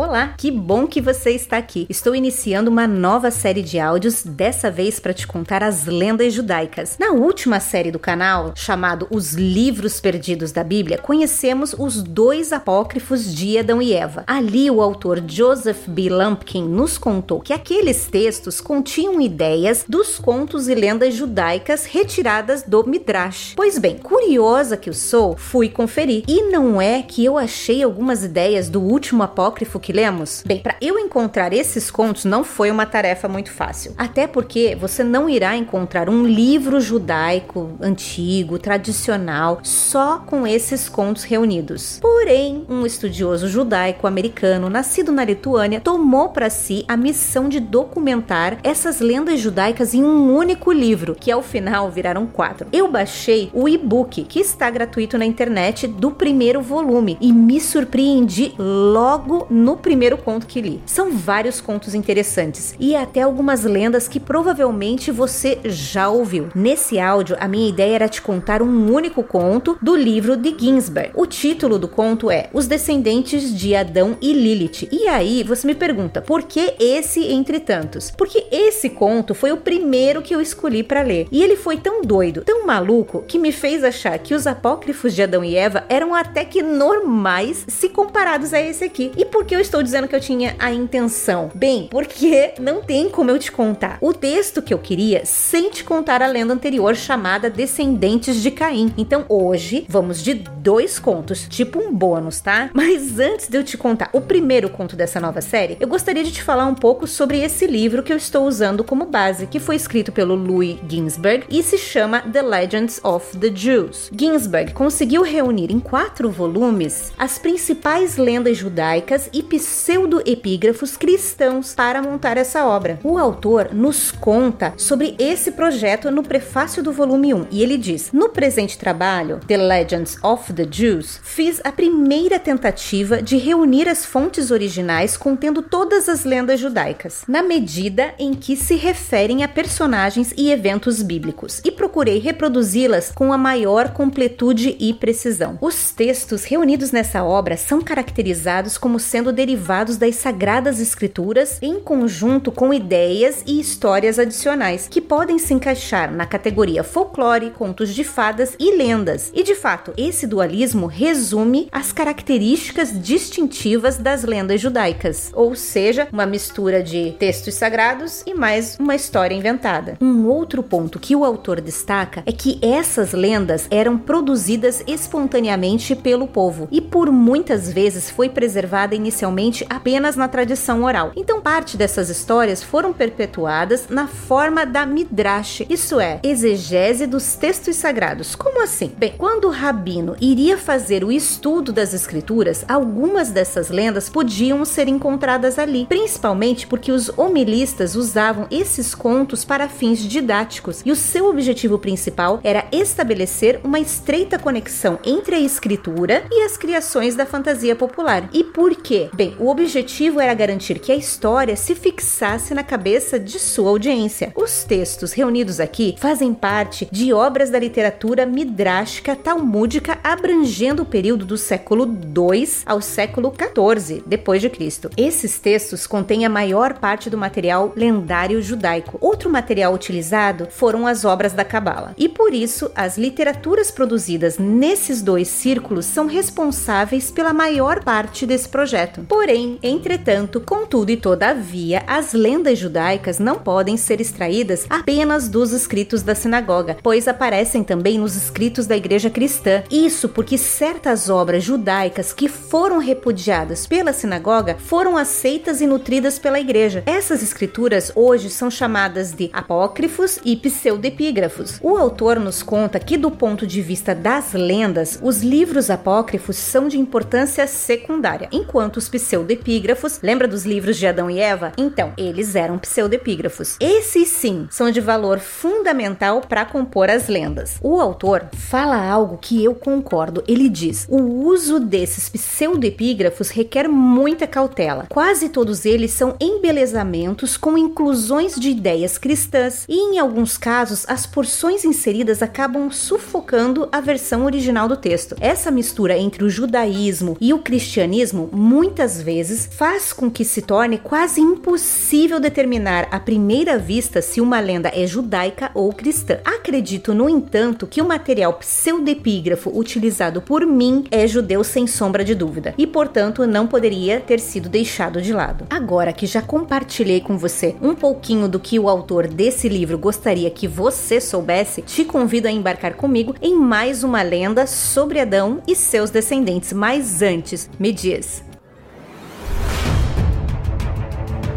Olá, que bom que você está aqui. Estou iniciando uma nova série de áudios, dessa vez para te contar as lendas judaicas. Na última série do canal, chamado Os Livros Perdidos da Bíblia, conhecemos os dois apócrifos de Adão e Eva. Ali, o autor Joseph B. Lumpkin nos contou que aqueles textos continham ideias dos contos e lendas judaicas retiradas do Midrash. Pois bem, curiosa que eu sou, fui conferir. E não é que eu achei algumas ideias do último apócrifo que lemos? Bem, para eu encontrar esses contos não foi uma tarefa muito fácil. Até porque você não irá encontrar um livro judaico antigo, tradicional, só com esses contos reunidos. Porém, um estudioso judaico americano nascido na Lituânia tomou para si a missão de documentar essas lendas judaicas em um único livro, que ao final viraram quatro. Eu baixei o e-book que está gratuito na internet do primeiro volume e me surpreendi logo no primeiro conto que li. São vários contos interessantes e até algumas lendas que provavelmente você já ouviu. Nesse áudio, a minha ideia era te contar um único conto do livro de Ginsberg. O título do conto é Os Descendentes de Adão e Lilith. E aí você me pergunta, por que esse entre tantos? Porque esse conto foi o primeiro que eu escolhi para ler. E ele foi tão doido, tão maluco, que me fez achar que os apócrifos de Adão e Eva eram até que normais se comparados a esse aqui. E por que eu estou dizendo que eu tinha a intenção? Bem, porque não tem como eu te contar o texto que eu queria sem te contar a lenda anterior chamada Descendentes de Caim. Então hoje vamos de dois contos, tipo um bônus, tá? Mas antes de eu te contar o primeiro conto dessa nova série, eu gostaria de te falar um pouco sobre esse livro que eu estou usando como base, que foi escrito pelo Louis Ginsberg e se chama The Legends of the Jews. Ginsberg conseguiu reunir em quatro volumes as principais lendas judaicas e pseudo-epígrafos cristãos para montar essa obra. O autor nos conta sobre esse projeto no prefácio do volume 1 e ele diz: No presente trabalho, The Legends of the Jews, fiz a primeira tentativa de reunir as fontes originais contendo todas as lendas judaicas, na medida em que se referem a personagens e eventos bíblicos, e procurei reproduzi-las com a maior completude e precisão. Os textos reunidos nessa obra são caracterizados como sendo derivados das sagradas escrituras em conjunto com ideias e histórias adicionais que podem se encaixar na categoria folclore, contos de fadas e lendas. E de fato, esse dualismo resume as características distintivas das lendas judaicas, ou seja, uma mistura de textos sagrados e mais uma história inventada. Um outro ponto que o autor destaca é que essas lendas eram produzidas espontaneamente pelo povo e por muitas vezes foi preservada inicialmente apenas na tradição oral. Então, parte dessas histórias foram perpetuadas na forma da midrash, isso é, exegese dos textos sagrados. Como assim? Bem, quando o rabino iria fazer o estudo das escrituras, algumas dessas lendas podiam ser encontradas ali, principalmente porque os homilistas usavam esses contos para fins didáticos e o seu objetivo principal era estabelecer uma estreita conexão entre a escritura e as criações da fantasia popular. E por quê? Bem, o objetivo era garantir que a história se fixasse na cabeça de sua audiência. Os textos reunidos aqui fazem parte de obras da literatura midrástica talmúdica abrangendo o período do século 2 ao século 14 depois de Cristo. Esses textos contêm a maior parte do material lendário judaico. Outro material utilizado foram as obras da Cabala. E por isso, as literaturas produzidas nesses dois círculos são responsáveis pela maior parte desse projeto. Porém, entretanto, contudo e todavia, as lendas judaicas não podem ser extraídas apenas dos escritos da sinagoga, pois aparecem também nos escritos da igreja cristã. Isso porque certas obras judaicas que foram repudiadas pela sinagoga foram aceitas e nutridas pela igreja. Essas escrituras hoje são chamadas de apócrifos e pseudepígrafos. O autor nos conta que, do ponto de vista das lendas, os livros apócrifos são de importância secundária, enquanto os pseudepígrafos, lembra dos livros de Adão e Eva? Então, eles eram pseudepígrafos. Esses sim são de valor fundamental para compor as lendas. O autor fala algo que eu concordo. Ele diz: o uso desses pseudepígrafos requer muita cautela. Quase todos eles são embelezamentos com inclusões de ideias cristãs e, em alguns casos, as porções inseridas acabam sufocando a versão original do texto. Essa mistura entre o judaísmo e o cristianismo muitas muitas vezes faz com que se torne quase impossível determinar à primeira vista se uma lenda é judaica ou cristã. Acredito, no entanto, que o material pseudepígrafo utilizado por mim é judeu sem sombra de dúvida e, portanto, não poderia ter sido deixado de lado. Agora que já compartilhei com você um pouquinho do que o autor desse livro gostaria que você soubesse, te convido a embarcar comigo em mais uma lenda sobre Adão e seus descendentes. Mas antes, me diz.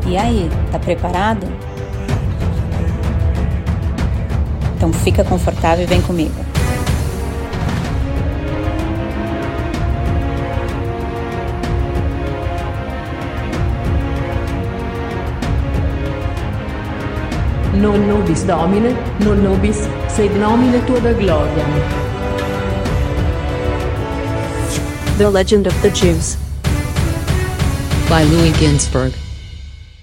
E aí, tá preparado? Então fica confortável e vem comigo. Non nobis Domine, non nobis, sed nomine tua da gloria. The Legend of the Jews. By Louis Ginsburg.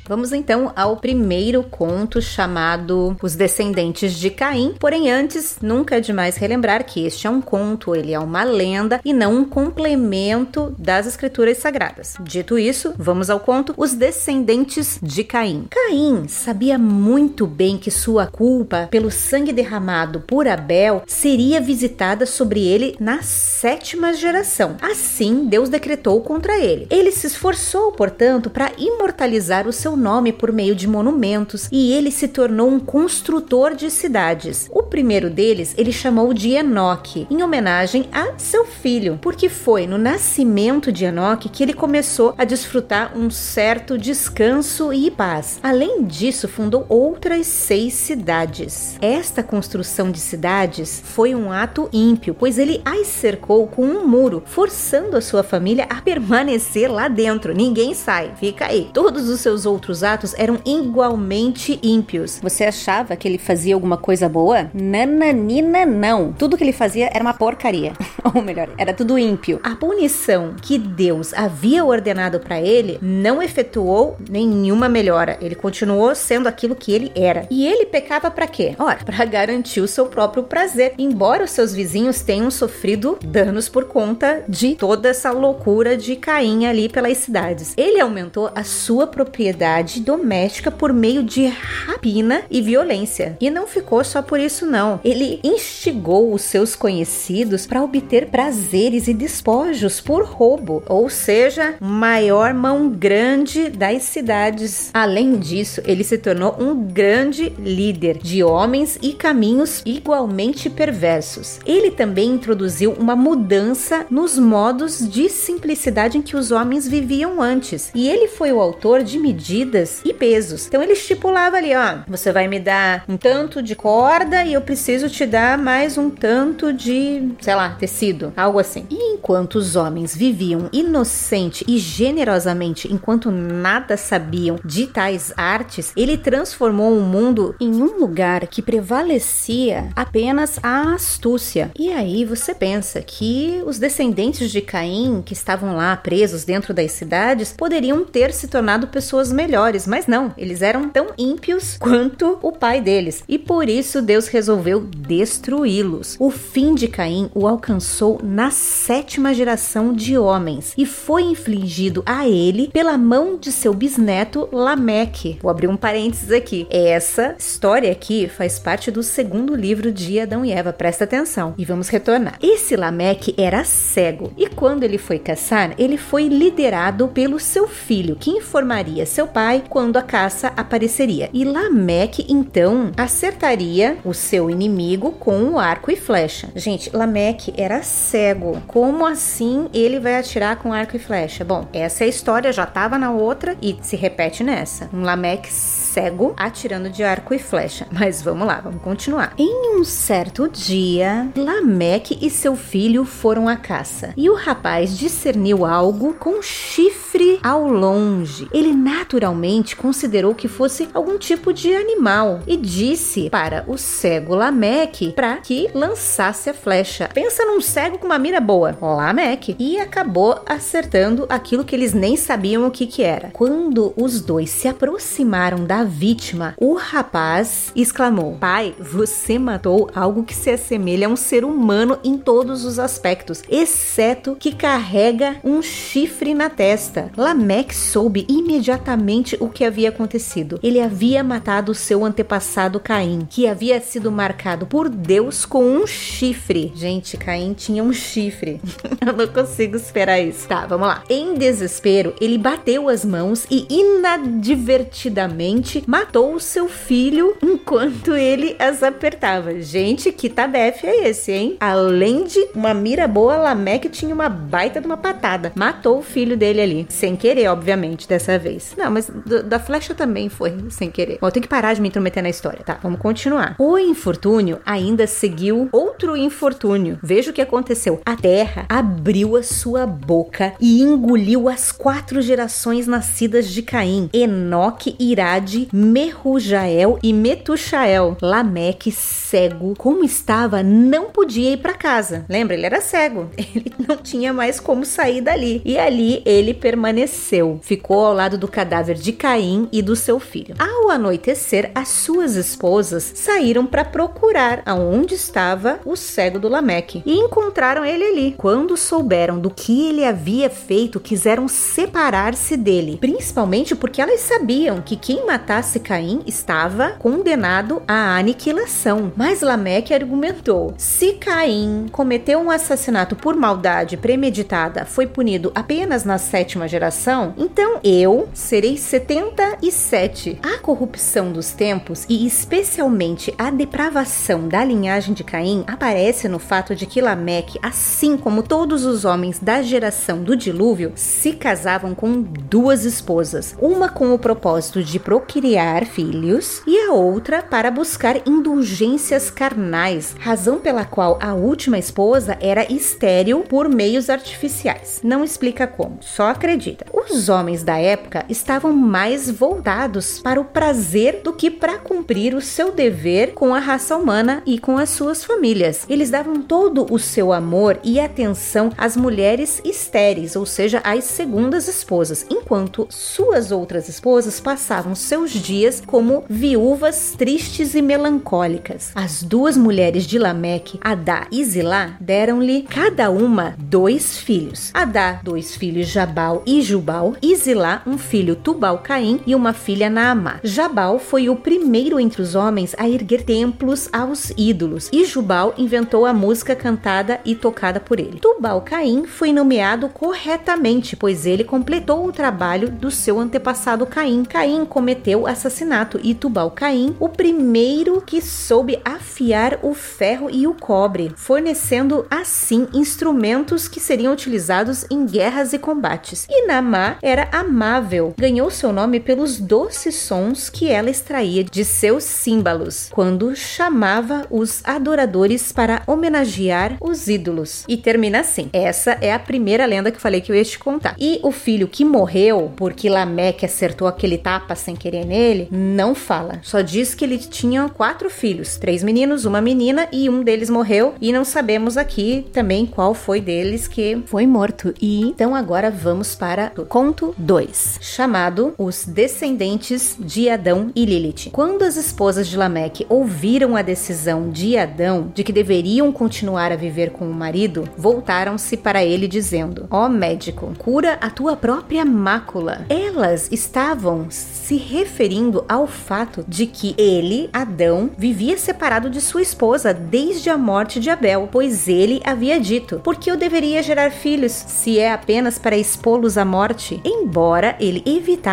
Vamos então ao primeiro conto chamado Os Descendentes de Caim. Porém, antes, nunca é demais relembrar que este é um conto, ele é uma lenda e não um complemento das escrituras sagradas. Dito isso, vamos ao conto Os Descendentes de Caim. Caim sabia muito bem que sua culpa pelo sangue derramado por Abel seria visitada sobre ele na sétima geração. Assim, Deus decretou contra ele. Ele se esforçou, portanto, para imortalizar o seu nome por meio de monumentos e ele se tornou um construtor de cidades. O primeiro deles ele chamou de Enoque, em homenagem a seu filho, porque foi no nascimento de Enoque que ele começou a desfrutar um certo descanso e paz. Além disso, fundou outras seis cidades. Esta construção de cidades foi um ato ímpio, pois ele as cercou com um muro, forçando a sua família a permanecer lá dentro. Ninguém sai, fica aí. Todos os seus outros outros atos eram igualmente ímpios. Você achava que ele fazia alguma coisa boa? Nananina, não. Tudo que ele fazia era uma porcaria. Ou melhor, era tudo ímpio. A punição que Deus havia ordenado para ele não efetuou nenhuma melhora. Ele continuou sendo aquilo que ele era. E ele pecava para quê? Ora, para garantir o seu próprio prazer. Embora os seus vizinhos tenham sofrido danos por conta de toda essa loucura de Caim ali pelas cidades. Ele aumentou a sua propriedade atividade doméstica por meio de rapina e violência. E não ficou só por isso não. Ele instigou os seus conhecidos para obter prazeres e despojos por roubo, ou seja, maior mão grande das cidades. Além disso, ele se tornou um grande líder de homens e caminhos igualmente perversos. Ele também introduziu uma mudança nos modos de simplicidade em que os homens viviam antes. E ele foi o autor de medidas medidas e pesos. Então ele estipulava ali, ó, você vai me dar um tanto de corda e eu preciso te dar mais um tanto de, sei lá, tecido, algo assim. E enquanto os homens viviam inocente e generosamente, enquanto nada sabiam de tais artes, ele transformou o mundo em um lugar que prevalecia apenas a astúcia. E aí você pensa que os descendentes de Caim, que estavam lá presos dentro das cidades, poderiam ter se tornado pessoas melhores melhores, mas não, eles eram tão ímpios quanto o pai deles. E por isso Deus resolveu destruí-los. O fim de Caim o alcançou na sétima geração de homens e foi infligido a ele pela mão de seu bisneto Lameque. Vou abrir um parênteses aqui. Essa história aqui faz parte do segundo livro de Adão e Eva. Presta atenção e vamos retornar. Esse Lameque era cego e quando ele foi caçar, ele foi liderado pelo seu filho, que informaria seu pai pai quando a caça apareceria. E Lameque então acertaria o seu inimigo com o arco e flecha. Gente, Lameque era cego. Como assim ele vai atirar com arco e flecha? Bom, essa é a história, já estava na outra e se repete nessa. Um Lameque cego atirando de arco e flecha. Mas vamos lá, vamos continuar. Em um certo dia, Lameque e seu filho foram à caça e o rapaz discerniu algo com chifre ao longe. Ele naturalmente considerou que fosse algum tipo de animal e disse para o cego Lameque para que lançasse a flecha. Pensa num cego com uma mira boa, Lameque, e acabou acertando aquilo que eles nem sabiam o que que era. Quando os dois se aproximaram da vítima, o rapaz exclamou: "Pai, você matou algo que se assemelha a um ser humano em todos os aspectos, exceto que carrega um chifre na testa." Lameque soube imediatamente o que havia acontecido. Ele havia matado seu antepassado Caim, que havia sido marcado por Deus com um chifre. Gente, Caim tinha um chifre. Eu não consigo esperar isso. Tá, vamos lá. Em desespero, ele bateu as mãos e inadvertidamente matou o seu filho enquanto ele as apertava. Gente, que tabefe é esse, hein? Além de uma mira boa, Lameque tinha uma baita de uma patada. Matou o filho dele ali. Sem querer, obviamente, dessa vez. Não, mas da flecha também foi sem querer. Bom, eu tenho que parar de me intrometer na história. Tá, vamos continuar. O infortúnio ainda seguiu outro infortúnio. Veja o que aconteceu. A terra abriu a sua boca e engoliu as quatro gerações nascidas de Caim: Enoque, Irade, Mehujael e Metushael. Lameque, cego, como estava, não podia ir para casa. Lembra? Ele era cego. Ele não tinha mais como sair dali. E ali ele permaneceu. Ficou ao lado do cadáver de Caim e do seu filho. Ao anoitecer, as suas esposas saíram para procurar aonde estava o cego do Lameque e encontraram ele ali. Quando souberam do que ele havia feito, quiseram separar-se dele, principalmente porque elas sabiam que quem matasse Caim estava condenado à aniquilação. Mas Lameque argumentou: se Caim cometeu um assassinato por maldade premeditada, foi punido apenas na sétima geração, então eu serei 77. A corrupção dos tempos e especialmente a depravação da linhagem de Caim aparece no fato de que Lameque, assim como todos os homens da geração do dilúvio, se casavam com duas esposas, uma com o propósito de procriar filhos e a outra para buscar indulgências carnais, razão pela qual a última esposa era estéril por meios artificiais. Não explica como, só acredita. Os homens da época estavam mais voltados para o prazer do que para cumprir o seu dever com a raça humana e com as suas famílias. Eles davam todo o seu amor e atenção às mulheres estéreis, ou seja, às segundas esposas, enquanto suas outras esposas passavam seus dias como viúvas tristes e melancólicas. As duas mulheres de Lameque, Adá e Zilá, deram-lhe cada uma dois filhos. Adá, dois filhos Jabal e Jubal, e Zilá, um filho Tubal Caim e uma filha Naamá. Jabal foi o primeiro entre os homens a erguer templos aos ídolos, e Jubal inventou a música cantada e tocada por ele. Tubal Caim foi nomeado corretamente, pois ele completou o trabalho do seu antepassado Caim. Caim cometeu assassinato e Tubal Caim, o primeiro que soube afiar o ferro e o cobre, fornecendo assim instrumentos que seriam utilizados em guerras e combates. E Namá era amável, ganhou seu nome pelos doces sons que ela extraía de seus símbolos quando chamava os adoradores para homenagear os ídolos. E termina assim: essa é a primeira lenda que eu falei que eu ia te contar. E o filho que morreu porque Lameque acertou aquele tapa sem querer nele, não fala. Só diz que ele tinha quatro filhos: três meninos, uma menina, e um deles morreu. E não sabemos aqui também qual foi deles que foi morto. E então agora vamos para o conto 2, chamado Os Descendentes de Adão e Lilith. Quando as esposas de Lameque ouviram a decisão de Adão de que deveriam continuar a viver com o marido, voltaram-se para ele dizendo: Ó médico, cura a tua própria mácula. Elas estavam se referindo ao fato de que ele, Adão, vivia separado de sua esposa desde a morte de Abel, pois ele havia dito: Por que eu deveria gerar filhos se é apenas para expô-los à morte? Embora ele evitasse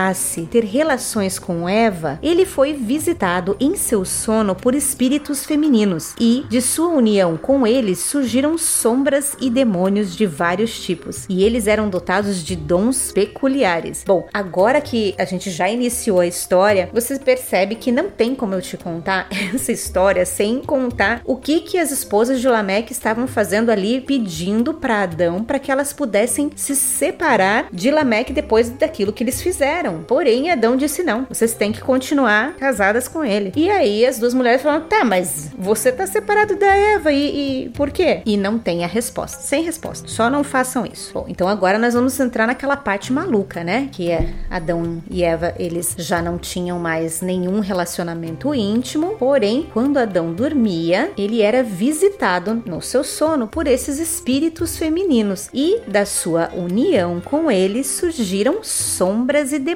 ter relações com Eva, ele foi visitado em seu sono por espíritos femininos e de sua união com eles surgiram sombras e demônios de vários tipos, e eles eram dotados de dons peculiares. Bom, agora que a gente já iniciou a história, você percebe que não tem como eu te contar essa história sem contar o que que as esposas de Lameque estavam fazendo ali pedindo para Adão para que elas pudessem se separar de Lameque depois daquilo que eles fizeram. Porém, Adão disse não, vocês têm que continuar casadas com ele. E aí as duas mulheres falaram: "Tá, mas você tá separado da Eva e, e por quê?" E não tem a resposta. Sem resposta. Só não façam isso. Bom, então agora nós vamos entrar naquela parte maluca, né? Que é Adão e Eva, eles já não tinham mais nenhum relacionamento íntimo, porém, quando Adão dormia, ele era visitado no seu sono por esses espíritos femininos e da sua união com ele deles surgiram sombras e demônios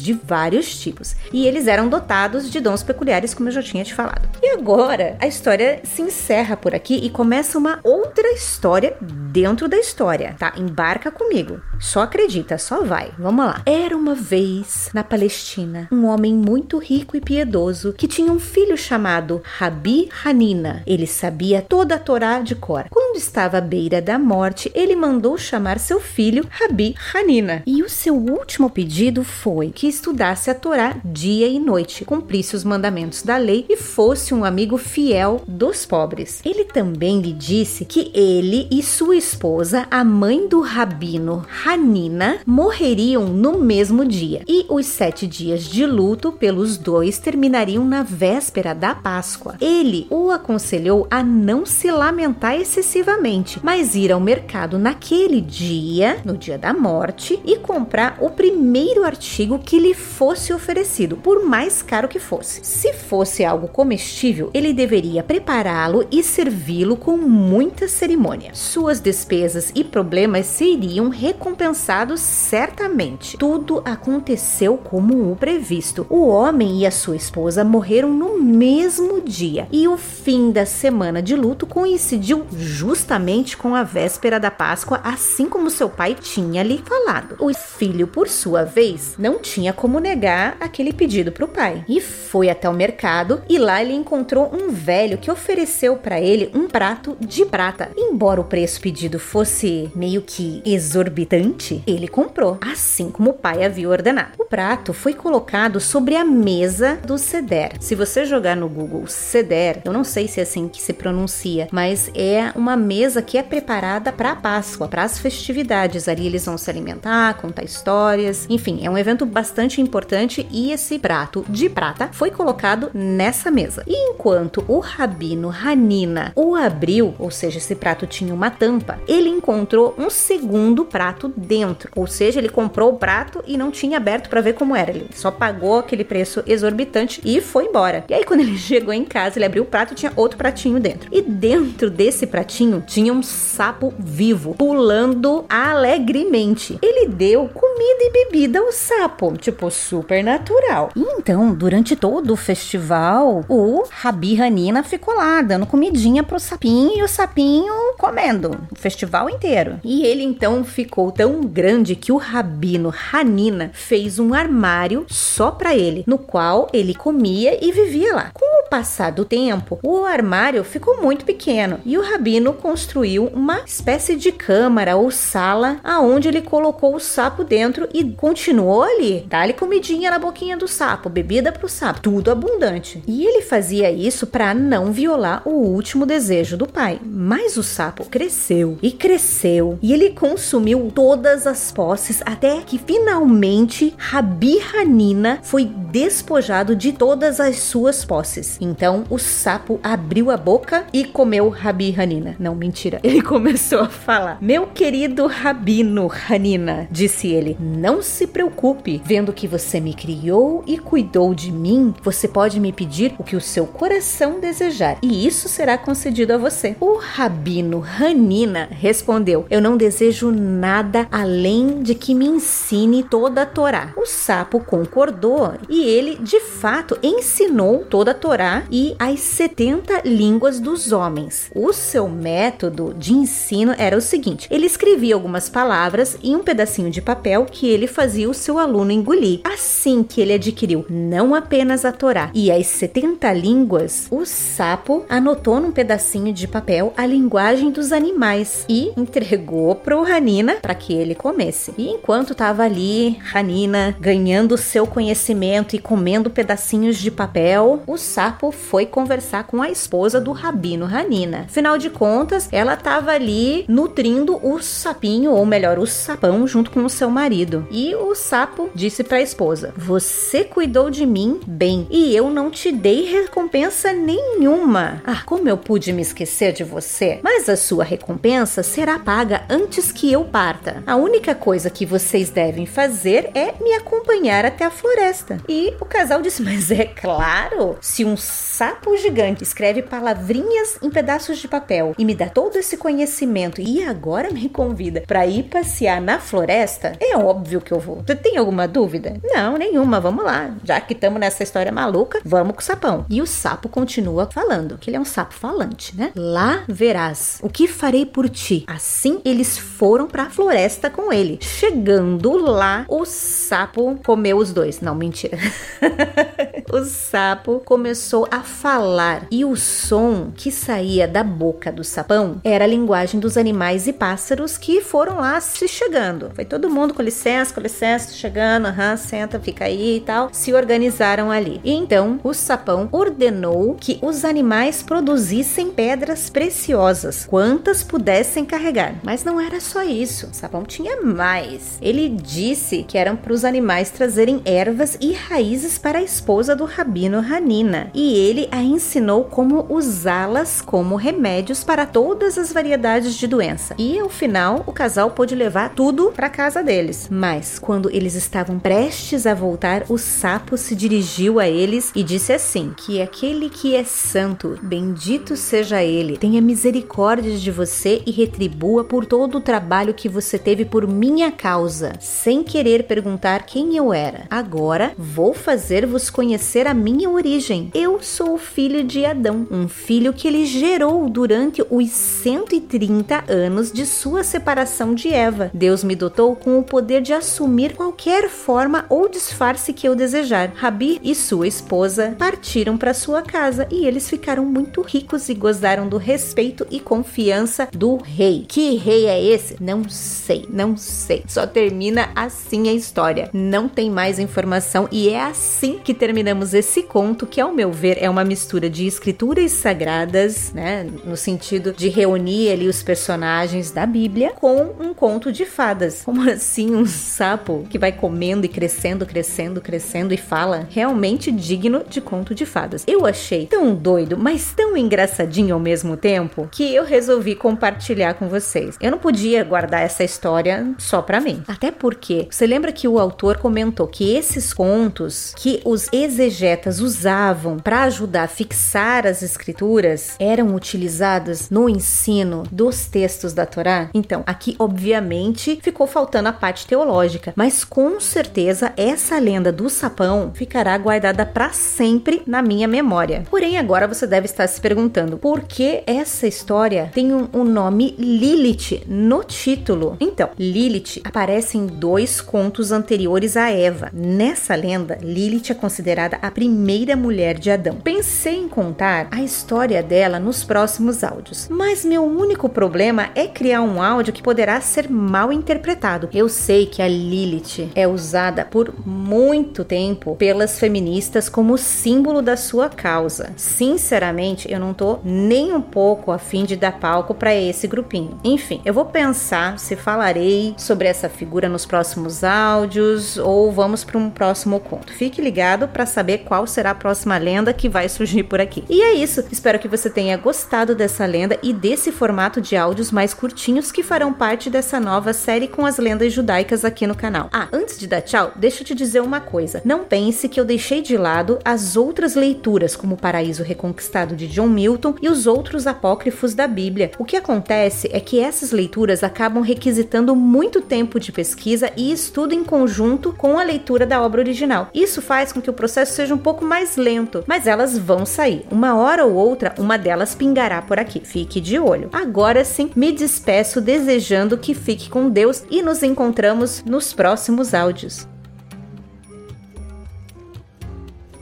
de vários tipos. E eles eram dotados de dons peculiares, como eu já tinha te falado. E agora a história se encerra por aqui e começa uma outra história dentro da história, tá? Embarca comigo. Só acredita, só vai. Vamos lá. Era uma vez na Palestina um homem muito rico e piedoso que tinha um filho chamado Rabi Hanina. Ele sabia toda a Torá de cor. Quando estava à beira da morte, ele mandou chamar seu filho Rabi Hanina. E o seu último pedido que estudasse a Torá dia e noite, cumprisse os mandamentos da lei e fosse um amigo fiel dos pobres. Ele também lhe disse que ele e sua esposa, a mãe do rabino Hanina, morreriam no mesmo dia. E os sete dias de luto pelos dois terminariam na véspera da Páscoa. Ele o aconselhou a não se lamentar excessivamente, mas ir ao mercado naquele dia, no dia da morte, e comprar o primeiro artigo que lhe fosse oferecido, por mais caro que fosse. Se fosse algo comestível, ele deveria prepará-lo e servi-lo com muita cerimônia. Suas despesas e problemas seriam recompensados certamente. Tudo aconteceu como o previsto. O homem e a sua esposa morreram no mesmo dia e o fim da semana de luto coincidiu justamente com a véspera da Páscoa, assim como seu pai tinha lhe falado. O filho, por sua vez, não tinha como negar aquele pedido para o pai e foi até o mercado e lá ele encontrou um velho que ofereceu para ele um prato de prata. Embora o preço pedido fosse meio que exorbitante, ele comprou, assim como o pai havia ordenado. O prato foi colocado sobre a mesa do Seder. Se você jogar no Google Seder, eu não sei se é assim que se pronuncia, mas é uma mesa que é preparada para a Páscoa, para as festividades. Ali eles vão se alimentar, contar histórias, enfim, é um evento bastante importante e esse prato de prata foi colocado nessa mesa. E enquanto o rabino Hanina o abriu, ou seja, esse prato tinha uma tampa, ele encontrou um segundo prato dentro, ou seja, ele comprou o prato e não tinha aberto para ver como era. Ele só pagou aquele preço exorbitante e foi embora. E aí quando ele chegou em casa, ele abriu o prato e tinha outro pratinho dentro. E dentro desse pratinho tinha um sapo vivo pulando alegremente. Ele deu comida e bebida ao sapo, tipo super natural. Então, durante todo o festival, o Rabi Hanina ficou lá dando comidinha pro sapinho e o sapinho comendo o festival inteiro. E ele então ficou tão grande que o rabino Hanina fez um armário só para ele, no qual ele comia e vivia lá. Com o passar do tempo, o armário ficou muito pequeno e o rabino construiu uma espécie de câmara ou sala aonde ele colocou o sapo dentro e continuou ali. Dá-lhe comidinha na boquinha do sapo, bebida pro sapo, tudo abundante. E ele fazia isso para não violar o último desejo do pai. Mas o sapo cresceu e cresceu e ele consumiu todas as posses até que finalmente Rabi Hanina foi despojado de todas as suas posses. Então o sapo abriu a boca e comeu Rabi Hanina. Não, mentira. Ele começou a falar: Meu querido Rabino Hanina, disse ele, não se preocupe, vendo que você me criou e cuidou de mim, você pode me pedir o que o seu coração desejar, e isso será concedido a você. O Rabino Hanina respondeu: Eu não desejo nada além de que me ensine toda a Torá. O sapo concordou e ele, de fato, ensinou toda a Torá e as 70 línguas dos homens. O seu método de ensino era o seguinte: ele escrevia algumas palavras em um pedacinho de papel que ele fazia o seu aluno engolir. Assim que ele adquiriu não apenas a Torá e as 70 línguas, o sapo anotou num pedacinho de papel a linguagem dos animais e entregou pro Hanina para que ele comesse. E enquanto estava ali, Hanina ganhando seu conhecimento e comendo pedacinhos de papel, o sapo foi conversar com a esposa do rabino Hanina. Afinal de contas, ela estava ali nutrindo o sapinho, ou melhor, o sapão, junto com o seu marido. E o sapo disse para a esposa: Você cuidou de mim bem e eu não te dei recompensa nenhuma. Ah, como eu pude me esquecer de você? Mas a sua recompensa será paga antes que eu parta. A única coisa que vocês devem fazer é me acompanhar até a floresta. E o casal disse: Mas é claro, se um sapo gigante escreve palavrinhas em pedaços de papel e me dá todo esse conhecimento e agora me convida para ir passear na floresta, É óbvio que eu vou. Você tem alguma dúvida? Não, nenhuma. Vamos lá. Já que estamos nessa história maluca, vamos com o sapão. E o sapo continua falando, que ele é um sapo falante, né? Lá verás o que farei por ti. Assim eles foram para a floresta com ele. Chegando lá, o sapo comeu os dois. Não, mentira. o sapo começou a falar e o som que saía da boca do sapão era a linguagem dos animais e pássaros que foram lá se chegando. Foi todo mundo com licença, com licença, chegando, aham, senta, fica aí e tal. Se organizaram ali. E então o sapão ordenou que os animais produzissem pedras preciosas, quantas pudessem carregar. Mas não era só isso. O sapão tinha mais. Ele disse que eram para os animais trazerem ervas e raízes para a esposa do rabino Hanina. E ele a ensinou como usá-las como remédios para todas as variedades de doença. E ao final, o casal pôde levar tudo para casa deles. Mas quando eles estavam prestes a voltar, o sapo se dirigiu a eles e disse assim: Que aquele que é santo, bendito seja ele, tenha misericórdia de você e retribua por todo o trabalho que você teve por minha causa, sem querer perguntar quem eu era. Agora vou fazer-vos conhecer a minha origem. Eu sou o filho de Adão, um filho que ele gerou durante os 130 anos de sua separação de Eva. Deus me dotou com o poder de assumir qualquer forma ou disfarce que eu desejar. Rabi e sua esposa partiram para sua casa e eles ficaram muito ricos e gozaram do respeito e confiança do rei. Que rei é esse? Não sei, não sei. Só termina assim a história. Não tem mais informação e é assim que terminamos esse conto, que ao meu ver é uma mistura de escrituras sagradas, né, no sentido de reunir ali os personagens da Bíblia com um conto de fadas. Como assim um sapo que vai comendo e crescendo, crescendo, crescendo e fala? Realmente digno de conto de fadas. Eu achei tão doido, mas tão engraçadinho ao mesmo tempo, que eu resolvi compartilhar com vocês. Eu não podia guardar essa história só para mim. Até porque, você lembra que o autor comentou que esses contos que os exegetas usavam para ajudar a fixar as escrituras eram utilizados no ensino dos textos da Torá? Então, aqui obviamente ficou faltando a parte teológica, mas com certeza essa lenda do sapão ficará guardada para sempre na minha memória. Porém, agora você deve estar se perguntando por que essa história tem um, um nome Lilith no título. Então, Lilith aparece em dois contos anteriores a Eva. Nessa lenda, Lilith é considerada a primeira mulher de Adão. Pensei em contar a história dela nos próximos áudios, mas meu único problema é criar um áudio que poderá ser mal interpretado. Eu sei que a Lilith é usada por muito tempo pelas feministas como símbolo da sua causa. Sinceramente, eu não tô nem um pouco afim de dar palco para esse grupinho. Enfim, eu vou pensar se falarei sobre essa figura nos próximos áudios ou vamos para um próximo conto. Fique ligado para saber qual será a próxima lenda que vai surgir por aqui. E é isso. Espero que você tenha gostado dessa lenda e desse formato de áudios mais curtinhos que farão parte dessa nova série com as lendas judaicas aqui no canal. Ah, antes de dar tchau, deixa eu te dizer uma coisa. Não pense que eu deixei de lado as outras leituras, como o Paraíso Reconquistado de John Milton e os outros apócrifos da Bíblia. O que acontece é que essas leituras acabam requisitando muito tempo de pesquisa e estudo em conjunto com a leitura da obra original. Isso faz com que o processo seja um pouco mais lento, mas elas vão sair. Uma hora ou outra, uma delas pingará por aqui. Fique de olho. Agora sim, me despeço desejando que fique com Deus e nos encontramos nos próximos áudios.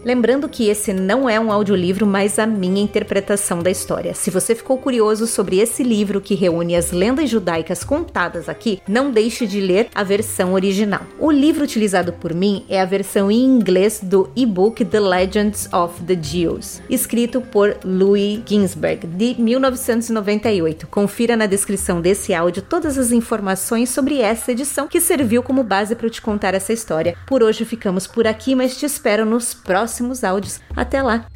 Lembrando que esse não é um audiolivro, mas a minha interpretação da história. Se você ficou curioso sobre esse livro que reúne as lendas judaicas contadas aqui, não deixe de ler a versão original. O livro utilizado por mim é a versão em inglês do e-book The Legends of the Jews, escrito por Louis Ginsberg, de 1998. Confira na descrição desse áudio todas as informações sobre essa edição que serviu como base para eu te contar essa história. Por hoje ficamos por aqui, mas te espero nos próximos próximos áudios. Até lá!